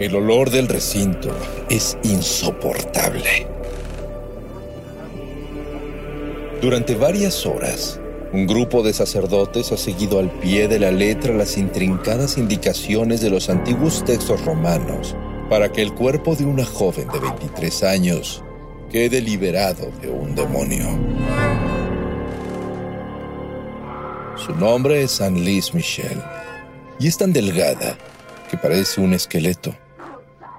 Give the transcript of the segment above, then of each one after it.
El olor del recinto es insoportable. Durante varias horas, un grupo de sacerdotes ha seguido al pie de la letra las intrincadas indicaciones de los antiguos textos romanos para que el cuerpo de una joven de 23 años quede liberado de un demonio. Su nombre es Annelise Michel y es tan delgada que parece un esqueleto.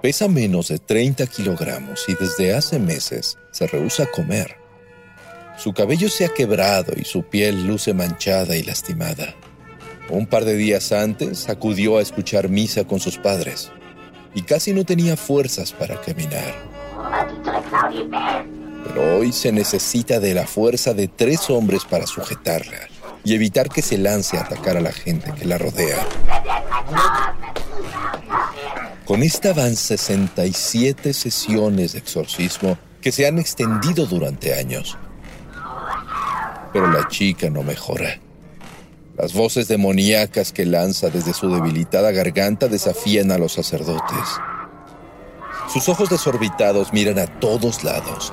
Pesa menos de 30 kilogramos y desde hace meses se rehúsa a comer. Su cabello se ha quebrado y su piel luce manchada y lastimada. Un par de días antes acudió a escuchar misa con sus padres y casi no tenía fuerzas para caminar. Pero hoy se necesita de la fuerza de tres hombres para sujetarla y evitar que se lance a atacar a la gente que la rodea. Con esta van 67 sesiones de exorcismo que se han extendido durante años. Pero la chica no mejora. Las voces demoníacas que lanza desde su debilitada garganta desafían a los sacerdotes. Sus ojos desorbitados miran a todos lados.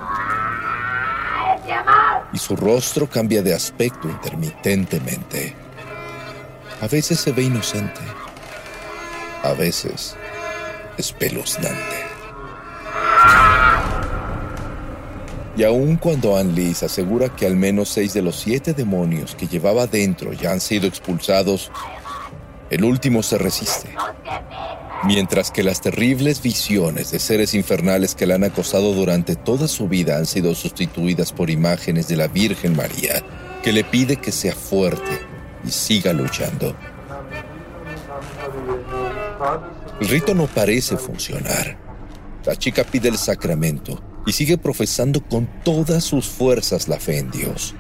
Y su rostro cambia de aspecto intermitentemente. A veces se ve inocente. A veces espeluznante. Y aun cuando Annelise asegura que al menos seis de los siete demonios que llevaba dentro ya han sido expulsados, el último se resiste. Mientras que las terribles visiones de seres infernales que la han acosado durante toda su vida han sido sustituidas por imágenes de la Virgen María, que le pide que sea fuerte y siga luchando. El rito no parece funcionar. La chica pide el sacramento y sigue profesando con todas sus fuerzas la fe en Dios,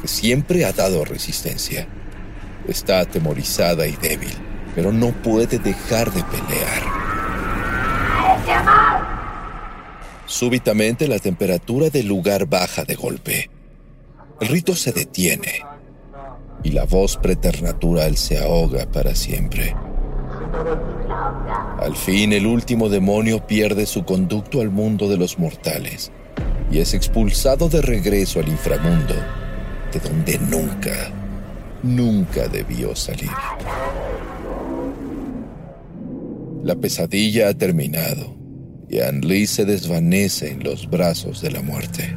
que siempre ha dado resistencia. Está atemorizada y débil, pero no puede dejar de pelear. Súbitamente la temperatura del lugar baja de golpe. El rito se detiene y la voz preternatural se ahoga para siempre. Al fin el último demonio pierde su conducto al mundo de los mortales y es expulsado de regreso al inframundo, de donde nunca, nunca debió salir. La pesadilla ha terminado y Anli se desvanece en los brazos de la muerte.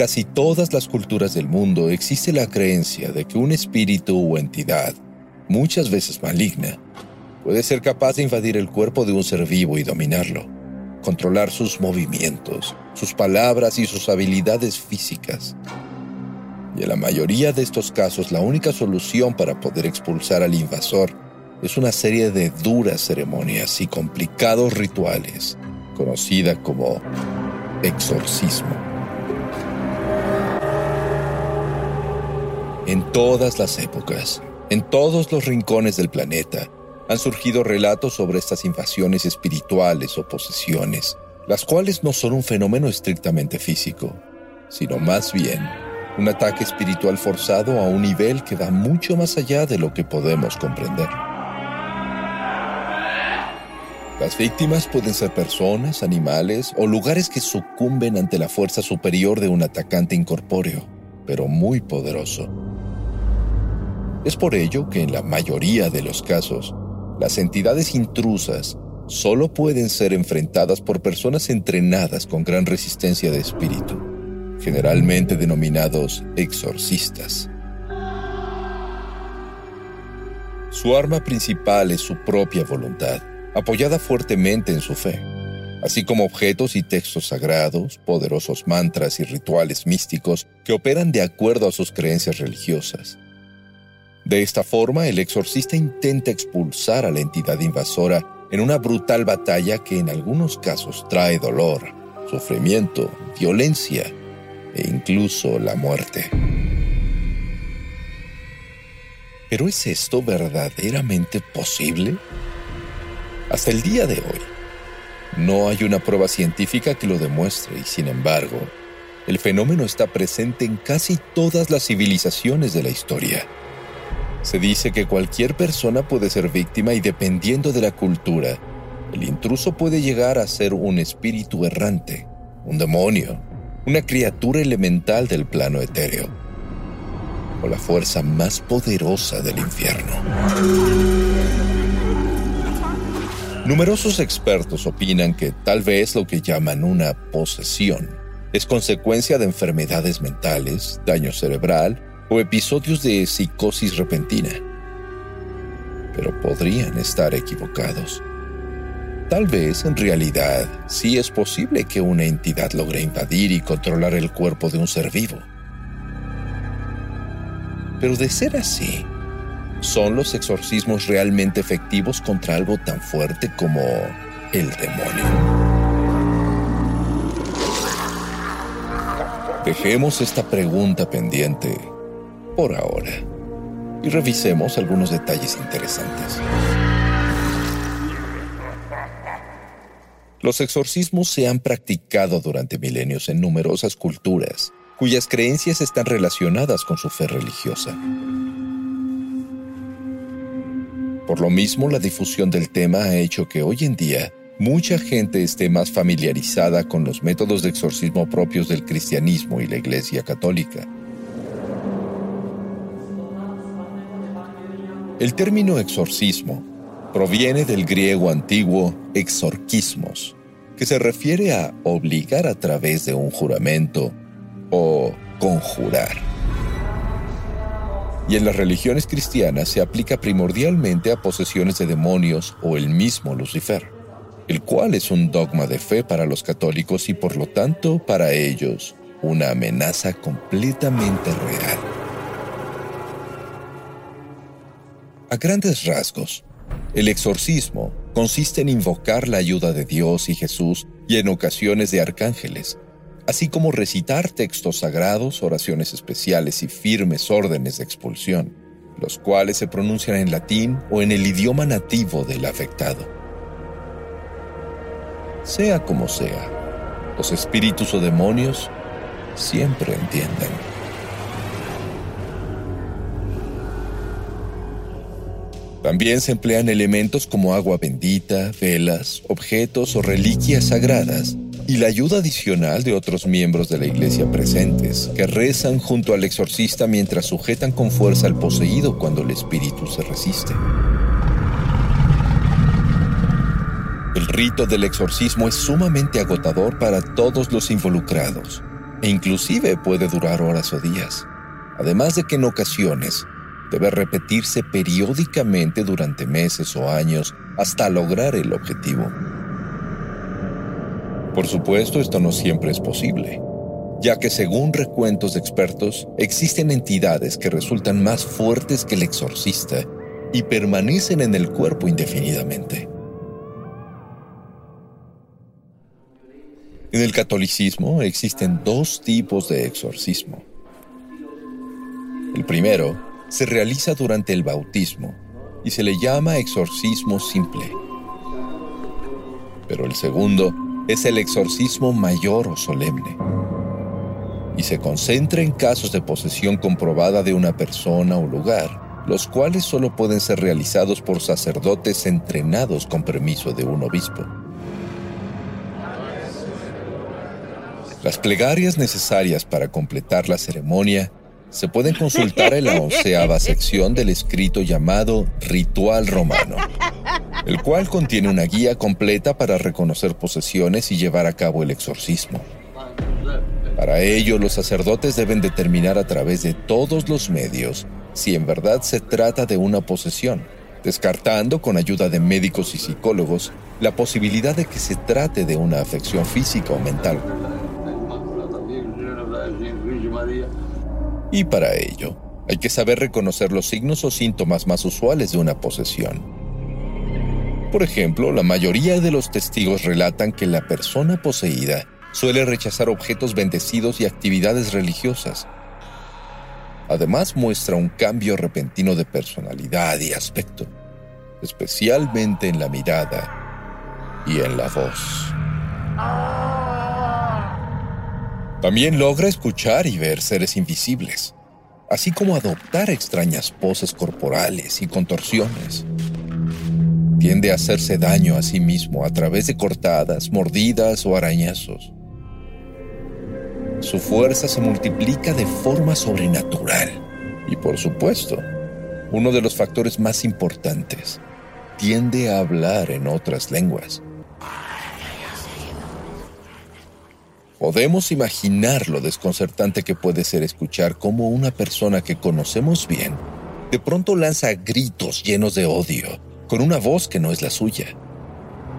Casi todas las culturas del mundo existe la creencia de que un espíritu o entidad, muchas veces maligna, puede ser capaz de invadir el cuerpo de un ser vivo y dominarlo, controlar sus movimientos, sus palabras y sus habilidades físicas. Y en la mayoría de estos casos la única solución para poder expulsar al invasor es una serie de duras ceremonias y complicados rituales, conocida como exorcismo. En todas las épocas, en todos los rincones del planeta, han surgido relatos sobre estas invasiones espirituales o posesiones, las cuales no son un fenómeno estrictamente físico, sino más bien un ataque espiritual forzado a un nivel que va mucho más allá de lo que podemos comprender. Las víctimas pueden ser personas, animales o lugares que sucumben ante la fuerza superior de un atacante incorpóreo, pero muy poderoso. Es por ello que en la mayoría de los casos, las entidades intrusas solo pueden ser enfrentadas por personas entrenadas con gran resistencia de espíritu, generalmente denominados exorcistas. Su arma principal es su propia voluntad, apoyada fuertemente en su fe. así como objetos y textos sagrados, poderosos mantras y rituales místicos que operan de acuerdo a sus creencias religiosas. De esta forma, el exorcista intenta expulsar a la entidad invasora en una brutal batalla que en algunos casos trae dolor, sufrimiento, violencia e incluso la muerte. ¿Pero es esto verdaderamente posible? Hasta el día de hoy, no hay una prueba científica que lo demuestre y sin embargo, el fenómeno está presente en casi todas las civilizaciones de la historia. Se dice que cualquier persona puede ser víctima y dependiendo de la cultura, el intruso puede llegar a ser un espíritu errante, un demonio, una criatura elemental del plano etéreo o la fuerza más poderosa del infierno. Numerosos expertos opinan que tal vez lo que llaman una posesión es consecuencia de enfermedades mentales, daño cerebral o episodios de psicosis repentina. Pero podrían estar equivocados. Tal vez en realidad sí es posible que una entidad logre invadir y controlar el cuerpo de un ser vivo. Pero de ser así, ¿son los exorcismos realmente efectivos contra algo tan fuerte como el demonio? Dejemos esta pregunta pendiente por ahora y revisemos algunos detalles interesantes. Los exorcismos se han practicado durante milenios en numerosas culturas, cuyas creencias están relacionadas con su fe religiosa. Por lo mismo, la difusión del tema ha hecho que hoy en día mucha gente esté más familiarizada con los métodos de exorcismo propios del cristianismo y la Iglesia Católica. El término exorcismo proviene del griego antiguo exorquismos, que se refiere a obligar a través de un juramento o conjurar. Y en las religiones cristianas se aplica primordialmente a posesiones de demonios o el mismo Lucifer, el cual es un dogma de fe para los católicos y por lo tanto para ellos una amenaza completamente real. A grandes rasgos, el exorcismo consiste en invocar la ayuda de Dios y Jesús y en ocasiones de arcángeles, así como recitar textos sagrados, oraciones especiales y firmes órdenes de expulsión, los cuales se pronuncian en latín o en el idioma nativo del afectado. Sea como sea, los espíritus o demonios siempre entienden. También se emplean elementos como agua bendita, velas, objetos o reliquias sagradas y la ayuda adicional de otros miembros de la iglesia presentes, que rezan junto al exorcista mientras sujetan con fuerza al poseído cuando el espíritu se resiste. El rito del exorcismo es sumamente agotador para todos los involucrados e inclusive puede durar horas o días, además de que en ocasiones debe repetirse periódicamente durante meses o años hasta lograr el objetivo. Por supuesto, esto no siempre es posible, ya que según recuentos de expertos, existen entidades que resultan más fuertes que el exorcista y permanecen en el cuerpo indefinidamente. En el catolicismo existen dos tipos de exorcismo. El primero se realiza durante el bautismo y se le llama exorcismo simple. Pero el segundo es el exorcismo mayor o solemne y se concentra en casos de posesión comprobada de una persona o lugar, los cuales solo pueden ser realizados por sacerdotes entrenados con permiso de un obispo. Las plegarias necesarias para completar la ceremonia se pueden consultar en la onceava sección del escrito llamado Ritual Romano, el cual contiene una guía completa para reconocer posesiones y llevar a cabo el exorcismo. Para ello, los sacerdotes deben determinar a través de todos los medios si en verdad se trata de una posesión descartando con ayuda de médicos y psicólogos la posibilidad de que se trate de una afección física o mental. Y para ello, hay que saber reconocer los signos o síntomas más usuales de una posesión. Por ejemplo, la mayoría de los testigos relatan que la persona poseída suele rechazar objetos bendecidos y actividades religiosas. Además muestra un cambio repentino de personalidad y aspecto, especialmente en la mirada y en la voz. También logra escuchar y ver seres invisibles, así como adoptar extrañas poses corporales y contorsiones. Tiende a hacerse daño a sí mismo a través de cortadas, mordidas o arañazos. Su fuerza se multiplica de forma sobrenatural. Y por supuesto, uno de los factores más importantes, tiende a hablar en otras lenguas. Podemos imaginar lo desconcertante que puede ser escuchar cómo una persona que conocemos bien de pronto lanza gritos llenos de odio, con una voz que no es la suya,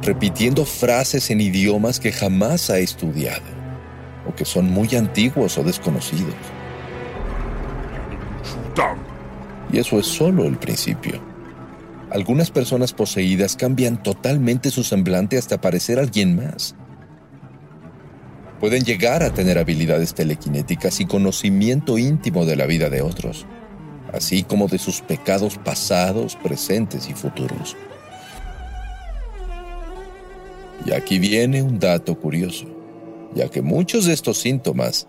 repitiendo frases en idiomas que jamás ha estudiado, o que son muy antiguos o desconocidos. Y eso es solo el principio. Algunas personas poseídas cambian totalmente su semblante hasta parecer alguien más pueden llegar a tener habilidades telequinéticas y conocimiento íntimo de la vida de otros, así como de sus pecados pasados, presentes y futuros. Y aquí viene un dato curioso, ya que muchos de estos síntomas,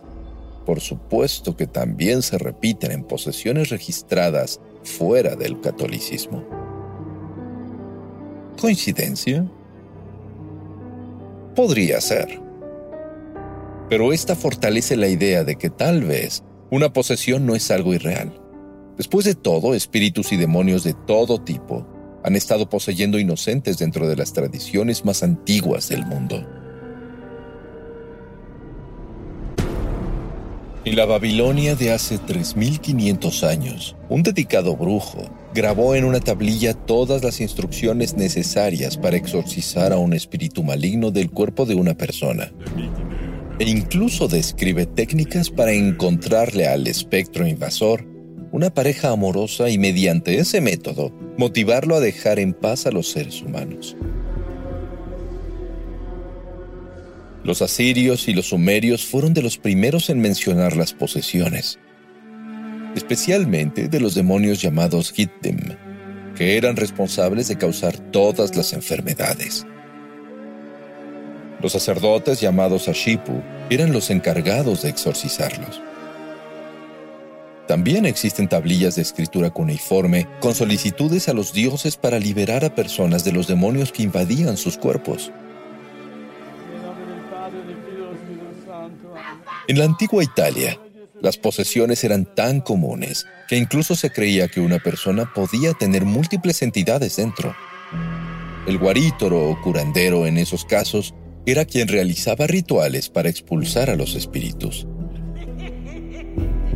por supuesto que también se repiten en posesiones registradas fuera del catolicismo. ¿Coincidencia? Podría ser pero esta fortalece la idea de que tal vez una posesión no es algo irreal. Después de todo, espíritus y demonios de todo tipo han estado poseyendo inocentes dentro de las tradiciones más antiguas del mundo. En la Babilonia de hace 3.500 años, un dedicado brujo grabó en una tablilla todas las instrucciones necesarias para exorcizar a un espíritu maligno del cuerpo de una persona e incluso describe técnicas para encontrarle al espectro invasor una pareja amorosa y mediante ese método motivarlo a dejar en paz a los seres humanos. Los asirios y los sumerios fueron de los primeros en mencionar las posesiones, especialmente de los demonios llamados Gittim, que eran responsables de causar todas las enfermedades. Los sacerdotes llamados Ashipu eran los encargados de exorcizarlos. También existen tablillas de escritura cuneiforme con solicitudes a los dioses para liberar a personas de los demonios que invadían sus cuerpos. En la antigua Italia, las posesiones eran tan comunes que incluso se creía que una persona podía tener múltiples entidades dentro. El guarítoro o curandero en esos casos era quien realizaba rituales para expulsar a los espíritus.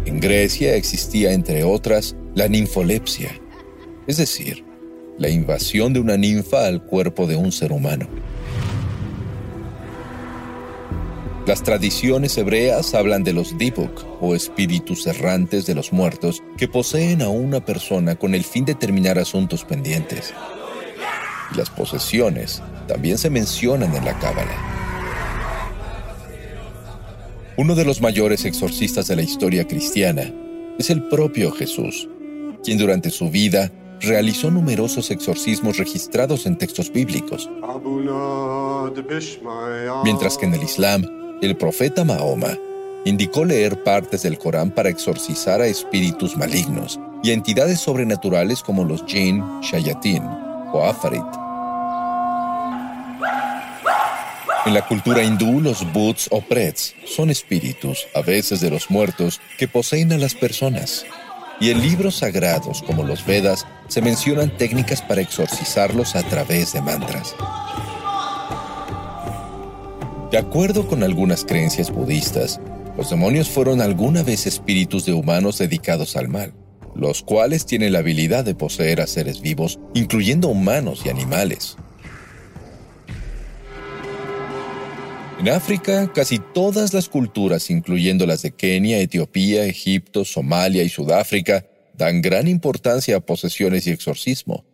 En Grecia existía, entre otras, la ninfolepsia, es decir, la invasión de una ninfa al cuerpo de un ser humano. Las tradiciones hebreas hablan de los dibuk o espíritus errantes de los muertos que poseen a una persona con el fin de terminar asuntos pendientes. Y las posesiones también se mencionan en la Cábala. Uno de los mayores exorcistas de la historia cristiana es el propio Jesús, quien durante su vida realizó numerosos exorcismos registrados en textos bíblicos. Mientras que en el Islam, el profeta Mahoma indicó leer partes del Corán para exorcizar a espíritus malignos y entidades sobrenaturales como los jinn, shayatin o afarit. En la cultura hindú, los bhuts o prets son espíritus, a veces de los muertos, que poseen a las personas. Y en libros sagrados como los Vedas se mencionan técnicas para exorcizarlos a través de mantras. De acuerdo con algunas creencias budistas, los demonios fueron alguna vez espíritus de humanos dedicados al mal. los cuales tienen la habilidad de poseer a seres vivos, incluyendo humanos y animales. En África, casi todas las culturas, incluyendo las de Kenia, Etiopía, Egipto, Somalia y Sudáfrica, dan gran importancia a posesiones y exorcismo,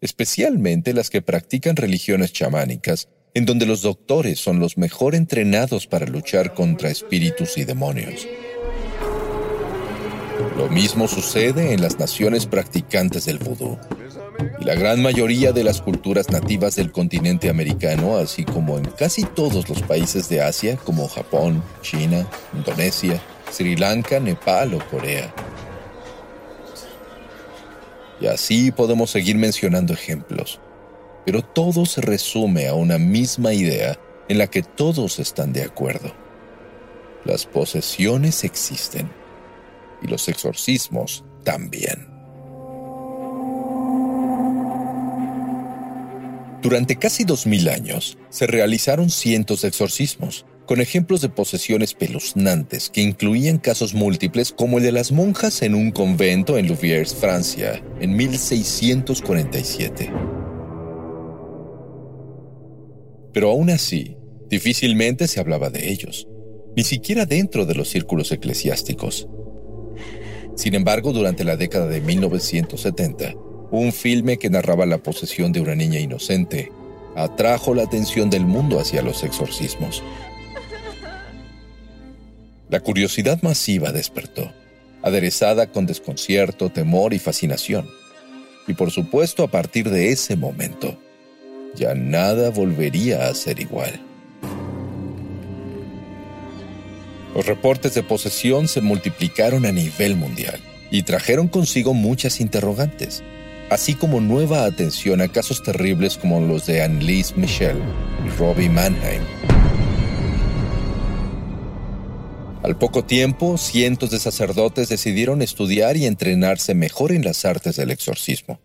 especialmente las que practican religiones chamánicas, en donde los doctores son los mejor entrenados para luchar contra espíritus y demonios. Lo mismo sucede en las naciones practicantes del vudú y la gran mayoría de las culturas nativas del continente americano, así como en casi todos los países de Asia como Japón, China, Indonesia, Sri Lanka, Nepal o Corea. Y así podemos seguir mencionando ejemplos, pero todo se resume a una misma idea en la que todos están de acuerdo. Las posesiones existen y los exorcismos también. Durante casi dos mil años se realizaron cientos de exorcismos, con ejemplos de posesiones peluznantes que incluían casos múltiples como el de las monjas en un convento en Louviers, Francia, en 1647. Pero aún así, difícilmente se hablaba de ellos, ni siquiera dentro de los círculos eclesiásticos. Sin embargo, durante la década de 1970, un filme que narraba la posesión de una niña inocente atrajo la atención del mundo hacia los exorcismos. La curiosidad masiva despertó, aderezada con desconcierto, temor y fascinación. Y por supuesto, a partir de ese momento, ya nada volvería a ser igual. Los reportes de posesión se multiplicaron a nivel mundial y trajeron consigo muchas interrogantes, así como nueva atención a casos terribles como los de Annelise Michel y Robbie Mannheim. Al poco tiempo, cientos de sacerdotes decidieron estudiar y entrenarse mejor en las artes del exorcismo,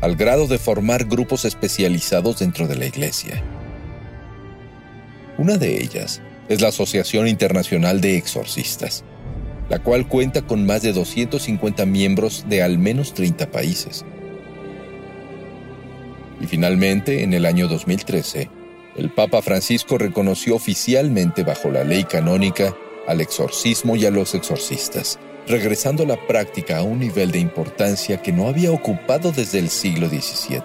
al grado de formar grupos especializados dentro de la iglesia. Una de ellas es la Asociación Internacional de Exorcistas, la cual cuenta con más de 250 miembros de al menos 30 países. Y finalmente, en el año 2013, el Papa Francisco reconoció oficialmente bajo la ley canónica al exorcismo y a los exorcistas, regresando la práctica a un nivel de importancia que no había ocupado desde el siglo XVII.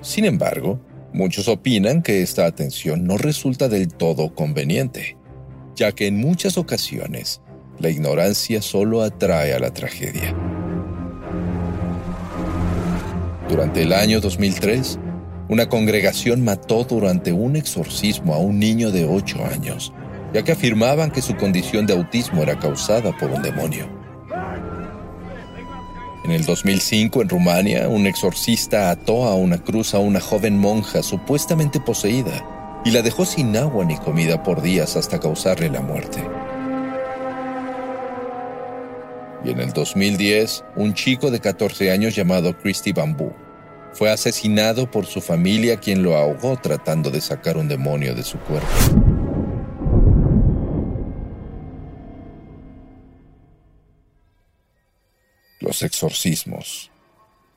Sin embargo, Muchos opinan que esta atención no resulta del todo conveniente, ya que en muchas ocasiones la ignorancia solo atrae a la tragedia. Durante el año 2003, una congregación mató durante un exorcismo a un niño de 8 años, ya que afirmaban que su condición de autismo era causada por un demonio. En el 2005, en Rumania, un exorcista ató a una cruz a una joven monja supuestamente poseída y la dejó sin agua ni comida por días hasta causarle la muerte. Y en el 2010, un chico de 14 años llamado Christy Bamboo fue asesinado por su familia quien lo ahogó tratando de sacar un demonio de su cuerpo. Los exorcismos.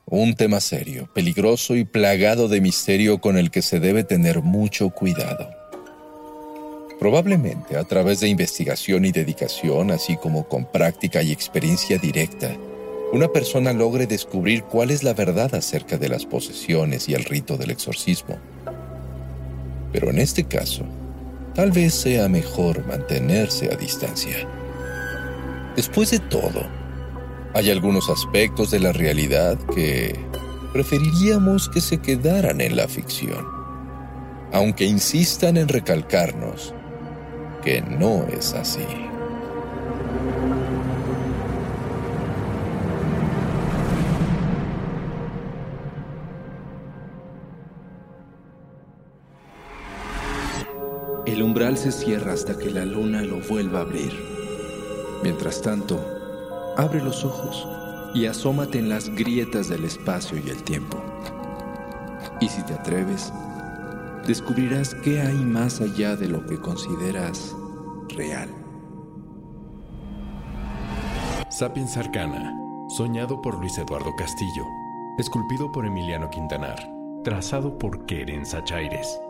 Un tema serio, peligroso y plagado de misterio con el que se debe tener mucho cuidado. Probablemente a través de investigación y dedicación, así como con práctica y experiencia directa, una persona logre descubrir cuál es la verdad acerca de las posesiones y el rito del exorcismo. Pero en este caso, tal vez sea mejor mantenerse a distancia. Después de todo, hay algunos aspectos de la realidad que preferiríamos que se quedaran en la ficción, aunque insistan en recalcarnos que no es así. El umbral se cierra hasta que la luna lo vuelva a abrir. Mientras tanto, Abre los ojos y asómate en las grietas del espacio y el tiempo. Y si te atreves, descubrirás qué hay más allá de lo que consideras real. Sapiens Arcana, soñado por Luis Eduardo Castillo, esculpido por Emiliano Quintanar, trazado por Keren Sachaires.